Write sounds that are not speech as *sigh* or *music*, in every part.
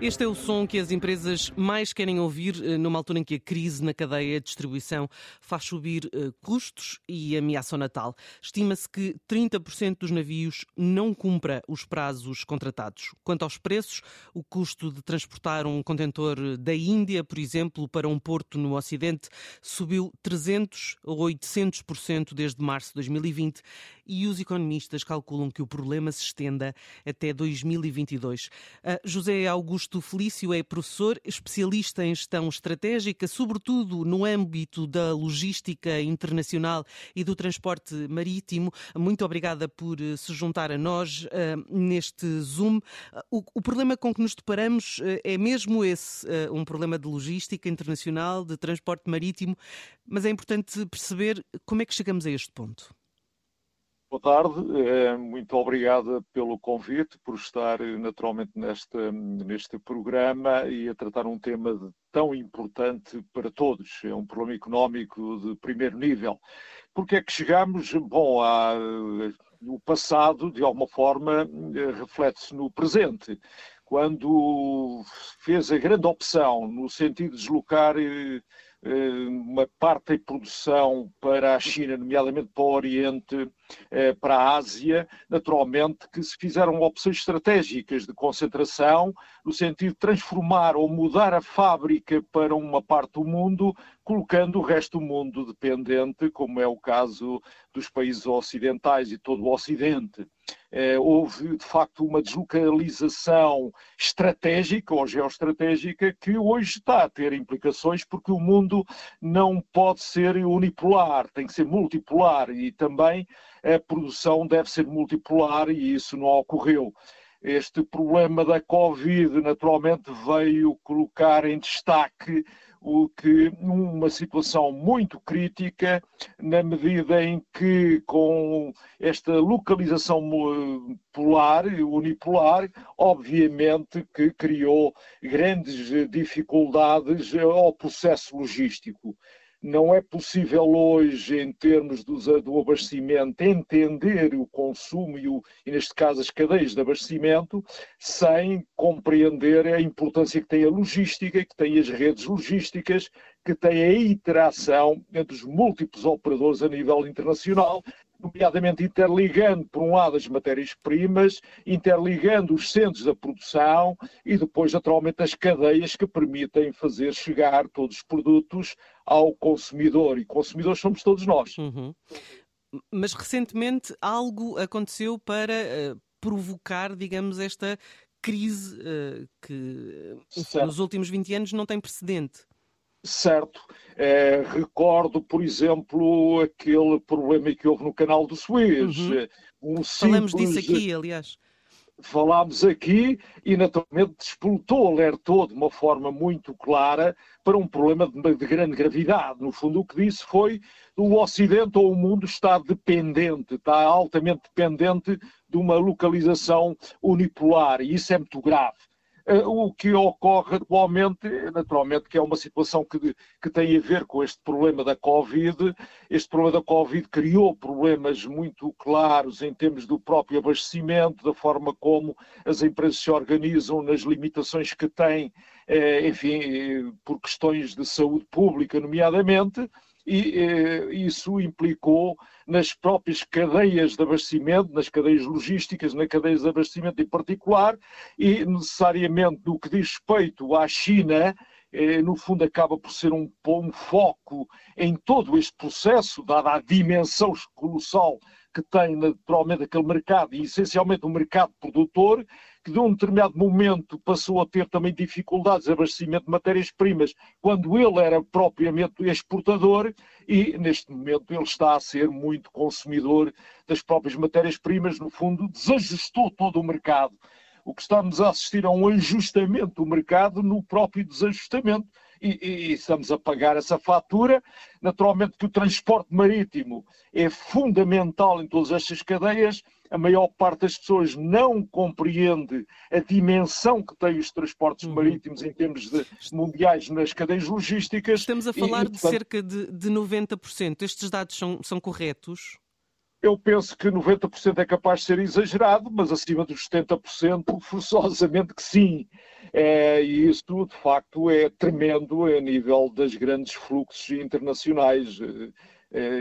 Este é o som que as empresas mais querem ouvir eh, numa altura em que a crise na cadeia de distribuição faz subir eh, custos e ameaça o Natal. Estima-se que 30% dos navios não cumpra os prazos contratados. Quanto aos preços, o custo de transportar um contentor da Índia, por exemplo, para um porto no Ocidente, subiu 300 ou 800% desde março de 2020 e os economistas calculam que o problema se estenda até 2022. Uh, José Augusto Felício é professor, especialista em gestão estratégica, sobretudo no âmbito da logística internacional e do transporte marítimo. Muito obrigada por uh, se juntar a nós uh, neste Zoom. O, o, problema com que nos deparamos é mesmo esse, um problema de logística internacional, de transporte marítimo, mas é importante perceber como é que chegamos a este ponto. Boa tarde, é, muito obrigada pelo convite, por estar naturalmente neste, neste programa e a tratar um tema tão importante para todos. É um problema económico de primeiro nível. Porque é que chegamos, bom, a, o passado, de alguma forma, reflete-se no presente. Quando fez a grande opção no sentido de deslocar eh, eh, uma parte da produção para a China, nomeadamente para o Oriente, eh, para a Ásia, naturalmente que se fizeram opções estratégicas de concentração, no sentido de transformar ou mudar a fábrica para uma parte do mundo, colocando o resto do mundo dependente, como é o caso dos países ocidentais e todo o Ocidente. Eh, houve, de facto, uma deslocalização estratégica ou geoestratégica que hoje está a ter implicações, porque o mundo não pode ser unipolar, tem que ser multipolar e também a produção deve ser multipolar e isso não ocorreu. Este problema da Covid, naturalmente, veio colocar em destaque o que uma situação muito crítica, na medida em que, com esta localização polar, unipolar, obviamente que criou grandes dificuldades ao processo logístico não é possível hoje, em termos do, do abastecimento, entender o consumo e, o, e, neste caso, as cadeias de abastecimento, sem compreender a importância que tem a logística, que tem as redes logísticas, que tem a interação entre os múltiplos operadores a nível internacional nomeadamente interligando, por um lado, as matérias-primas, interligando os centros da produção e depois, naturalmente, as cadeias que permitem fazer chegar todos os produtos ao consumidor. E consumidores somos todos nós. Uhum. Mas recentemente algo aconteceu para uh, provocar, digamos, esta crise uh, que enfim, nos últimos 20 anos não tem precedente certo. É, recordo, por exemplo, aquele problema que houve no canal do Suez. Uhum. Eh, um Falamos disso aqui, aliás. Falámos aqui e, naturalmente, despolutou, alertou de uma forma muito clara para um problema de, de grande gravidade. No fundo, o que disse foi o Ocidente ou o mundo está dependente, está altamente dependente de uma localização unipolar e isso é muito grave. Eh, o que ocorre atualmente, naturalmente, que é uma situação que, que tem a ver com este problema da Covid. Este problema da Covid criou problemas muito claros em termos do próprio abastecimento, da forma como as empresas se organizam, nas limitações que têm, eh, enfim, por questões de saúde pública, nomeadamente e eh, isso implicou nas próprias cadeias de abastecimento, nas cadeias logísticas, nas cadeias de abastecimento em particular, e necessariamente no que diz respeito à China, eh, no fundo acaba por ser um, um foco em todo este processo, dada a dimensão colossal que tem naturalmente aquele mercado, e essencialmente um mercado produtor, que de um determinado momento passou a ter também dificuldades de abastecimento de matérias-primas, quando ele era propriamente exportador, e neste momento ele está a ser muito consumidor das próprias matérias-primas, no fundo desajustou todo o mercado. O que estamos a assistir a um ajustamento do mercado no próprio desajustamento e, e, estamos a pagar essa fatura. Naturalmente que o transporte marítimo é fundamental em todas estas cadeias. A maior parte das pessoas não compreende a dimensão que têm os transportes uhum. marítimos em termos de, mundiais nas cadeias logísticas. Estamos a falar e, de portanto, cerca de, de 90%. Estes dados são, são corretos? Eu penso que 90% é capaz de ser exagerado, mas acima dos 70%, forçosamente que sim. É, e isso, de facto, é tremendo a nível das grandes fluxos internacionais. É,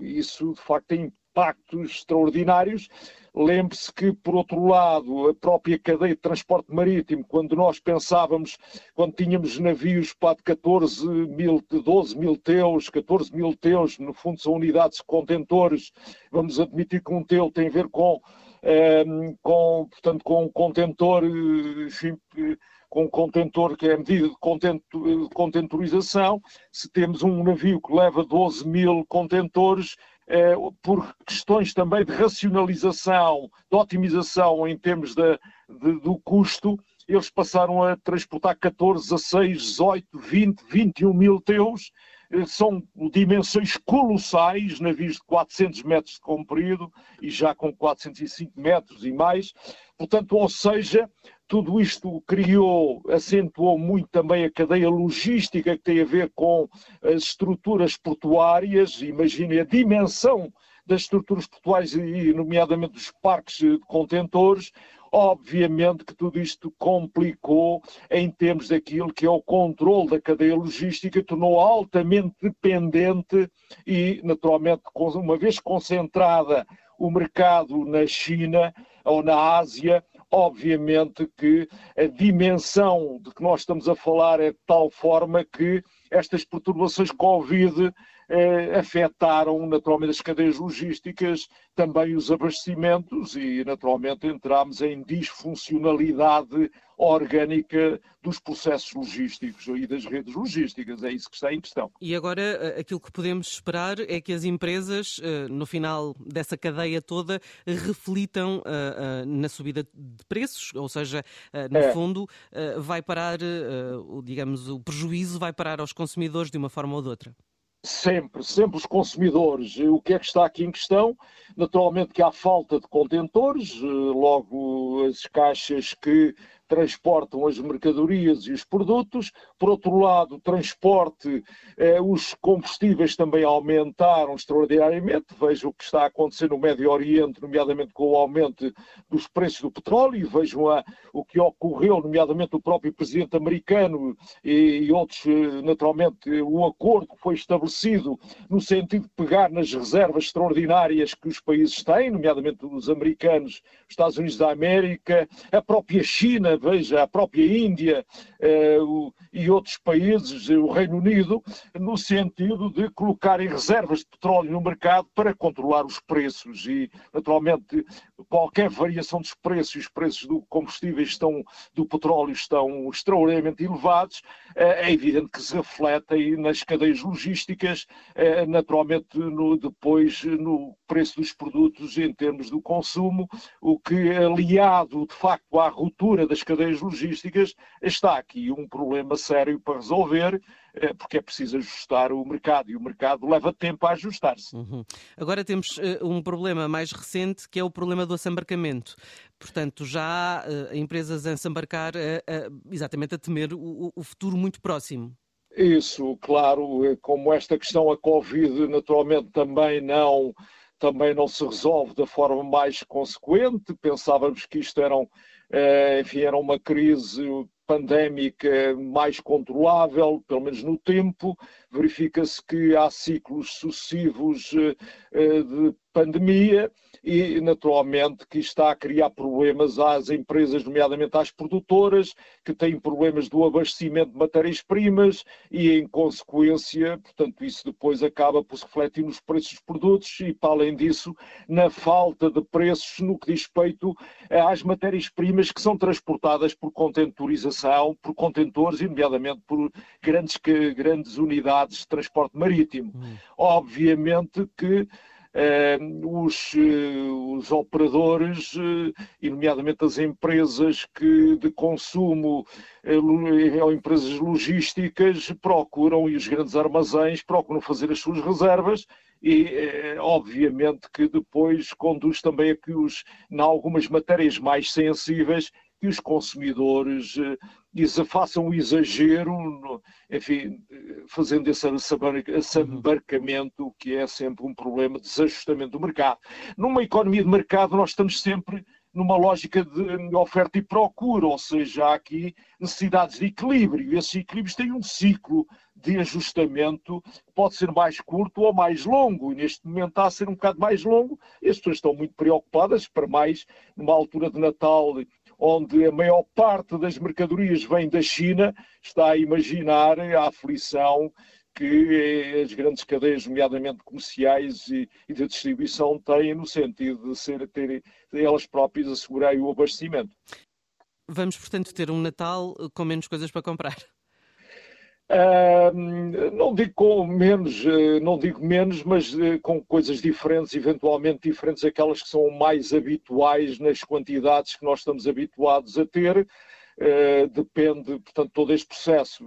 isso, de facto, tem impactos extraordinários. Lembre-se que, por outro lado, a própria cadeia de transporte marítimo, quando nós pensávamos, quando tínhamos navios de 14 mil, 12 mil teus, 14 mil teus, no fundo são unidades de contentores, vamos admitir que um teu tem a ver com, eh, com portanto, com um contentor, enfim, com um contentor que é a medida de contentorização, se temos um navio que leva 12 mil contentores, eh, por questões também de racionalização, de otimização em termos de, de, do custo, eles passaram a transportar 14, 16, 18, 20, 21 mil teus. Eh, são dimensões colossais, navios de 400 metros de comprido e já com 405 metros e mais. Portanto, ou seja, tudo isto criou, acentuou muito também a cadeia logística que tem a ver com as estruturas portuárias. Imaginem a dimensão das estruturas portuárias e, nomeadamente, dos parques de contentores. Obviamente que tudo isto complicou em termos daquilo que é o controle da cadeia logística, tornou altamente dependente e, naturalmente, uma vez concentrada o mercado na China ou na Ásia, obviamente que a dimensão de que nós estamos a falar é de tal forma que estas perturbações Covid eh, afetaram naturalmente as cadeias logísticas, também os abastecimentos e naturalmente entramos em disfuncionalidade orgânica dos processos logísticos e das redes logísticas. É isso que está em questão. E agora eh, aquilo que podemos esperar é que as empresas, eh, no final dessa cadeia toda, reflitam eh, na subida de preços, ou seja, no é. fundo, vai parar, digamos, o prejuízo vai parar aos consumidores de uma forma ou de outra. Sempre, sempre os consumidores. O que é que está aqui em questão? Naturalmente que há falta de contentores, logo as caixas que transportam as mercadorias e os produtos. Por outro lado, o transporte, eh, os combustíveis também aumentaram extraordinariamente. Veja o que está a acontecer no Médio Oriente, nomeadamente com o aumento dos preços do petróleo, e vejam a, o que ocorreu, nomeadamente o próprio presidente americano e, e outros, eh, naturalmente, o acordo que foi estabelecido no sentido de pegar nas reservas extraordinárias que os países têm, nomeadamente os americanos, os Estados Unidos da América, a própria China veja a própria Índia eh, o, e outros países, o Reino Unido, no sentido de colocarem reservas de petróleo no mercado para controlar os preços. E, naturalmente, qualquer variação dos preços, os preços do combustível estão, do petróleo estão extraordinariamente elevados, eh, é evidente que se refletem nas cadeias logísticas, eh, naturalmente no, depois no preço dos produtos em termos do consumo, o que aliado de facto à ruptura das cadeias logísticas, está aqui um problema sério para resolver, eh, porque é preciso ajustar o mercado e o mercado leva tempo a ajustar-se. Uhum. Agora temos uh, um problema mais recente que é o problema do assambarcamento. Portanto, já há uh, empresas a uh, exatamente a temer o, o futuro muito próximo. Isso, claro, como esta questão, a Covid, naturalmente também não também não se resolve da forma mais consequente. Pensávamos que isto eram, eh, enfim, era uma crise pandémica mais controlável, pelo menos no tempo. Verifica-se que há ciclos sucessivos eh, eh, de pandemia e, naturalmente, que está a criar problemas às empresas, nomeadamente às produtoras, que têm problemas do abastecimento de matérias-primas e, em consequência, portanto, isso depois acaba por se refletir nos preços dos produtos e, para além disso, na falta de preços no que diz respeito às matérias-primas que são transportadas por contentorização, por contentores e, nomeadamente, por grandes, grandes unidades de transporte marítimo. Hum. Obviamente que eh, os, eh, os operadores, eh, e nomeadamente as empresas que, de consumo ou empresas logísticas, procuram, e os grandes armazéns, procuram fazer as suas reservas e obviamente que depois conduz também a que os, em algumas matérias mais sensíveis, que os consumidores uh, façam o exagero, enfim, fazendo esse assambarcamento, que é sempre um problema de desajustamento do mercado. Numa economia de mercado, nós estamos sempre numa lógica de oferta e procura, ou seja, há aqui necessidades de equilíbrio. E esses equilíbrios têm um ciclo de ajustamento que pode ser mais curto ou mais longo. E neste momento está a ser um bocado mais longo. As pessoas estão muito preocupadas, para mais numa altura de Natal onde a maior parte das mercadorias vem da China, está a imaginar a aflição que as grandes cadeias, nomeadamente comerciais e, e de distribuição, têm no sentido de ser, elas próprias assegurarem o abastecimento. Vamos, portanto, ter um Natal com menos coisas para comprar. Uh, não digo com menos, uh, não digo menos, mas uh, com coisas diferentes, eventualmente diferentes, aquelas que são mais habituais nas quantidades que nós estamos habituados a ter. Eh, depende, portanto, todo este processo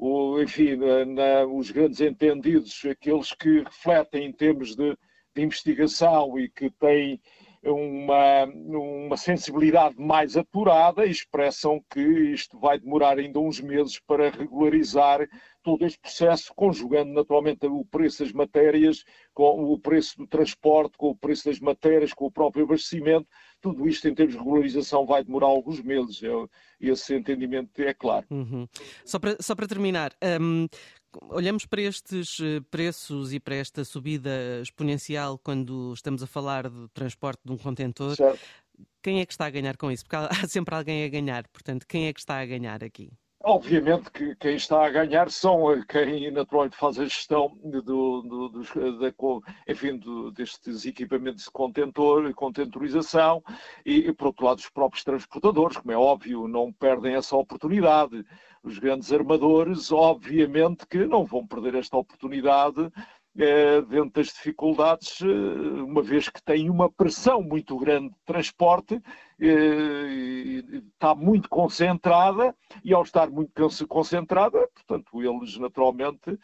o, enfim, na, os grandes entendidos, aqueles que refletem em termos de, de investigação e que têm uma, uma sensibilidade mais apurada e expressam que isto vai demorar ainda uns meses para regularizar todo este processo, conjugando naturalmente o preço das matérias com o preço do transporte, com o preço das matérias, com o próprio abastecimento. Tudo isto, em termos de regularização, vai demorar alguns meses. Esse entendimento é claro. Uhum. Só, para, só para terminar, um, olhamos para estes eh, preços e para esta subida exponencial quando estamos a falar de transporte de um contentor. Certo. Quem é que está a ganhar com isso? Porque há *laughs* sempre alguém a ganhar. Portanto, quem é que está a ganhar aqui? Obviamente que quem está a ganhar são quem naturalmente faz a gestão do, do, dos, da, enfim, do, destes equipamentos de contentor, contentorização e, e, por outro lado, os próprios transportadores, como é óbvio, não perdem essa oportunidade. Os grandes armadores, obviamente que não vão perder esta oportunidade eh, dentro das dificuldades, eh, uma vez que tem uma pressão muito grande de transporte, eh, está muito concentrada, e ao estar muito concentrada, portanto, eles naturalmente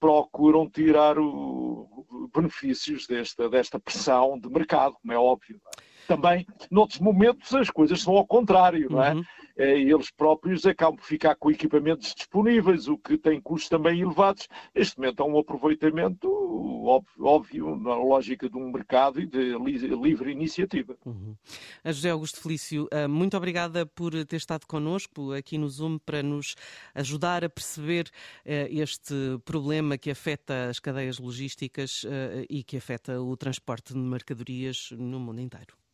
procuram tirar o, benefícios desta, desta pressão de mercado, como é óbvio. Também, noutros momentos, as coisas são ao contrário, não é? Uhum. É, eles próprios acabam por ficar com equipamentos disponíveis, o que tem custos também elevados. Neste momento há um aproveitamento óbvio, óbvio na lógica de um mercado e de livre iniciativa. Uhum. José Augusto Felício, ah, muito obrigada por ter estado connosco aqui no Zoom para nos ajudar a perceber ah, este problema que afeta as cadeias logísticas ah, e que afeta o transporte de mercadorias no mundo inteiro.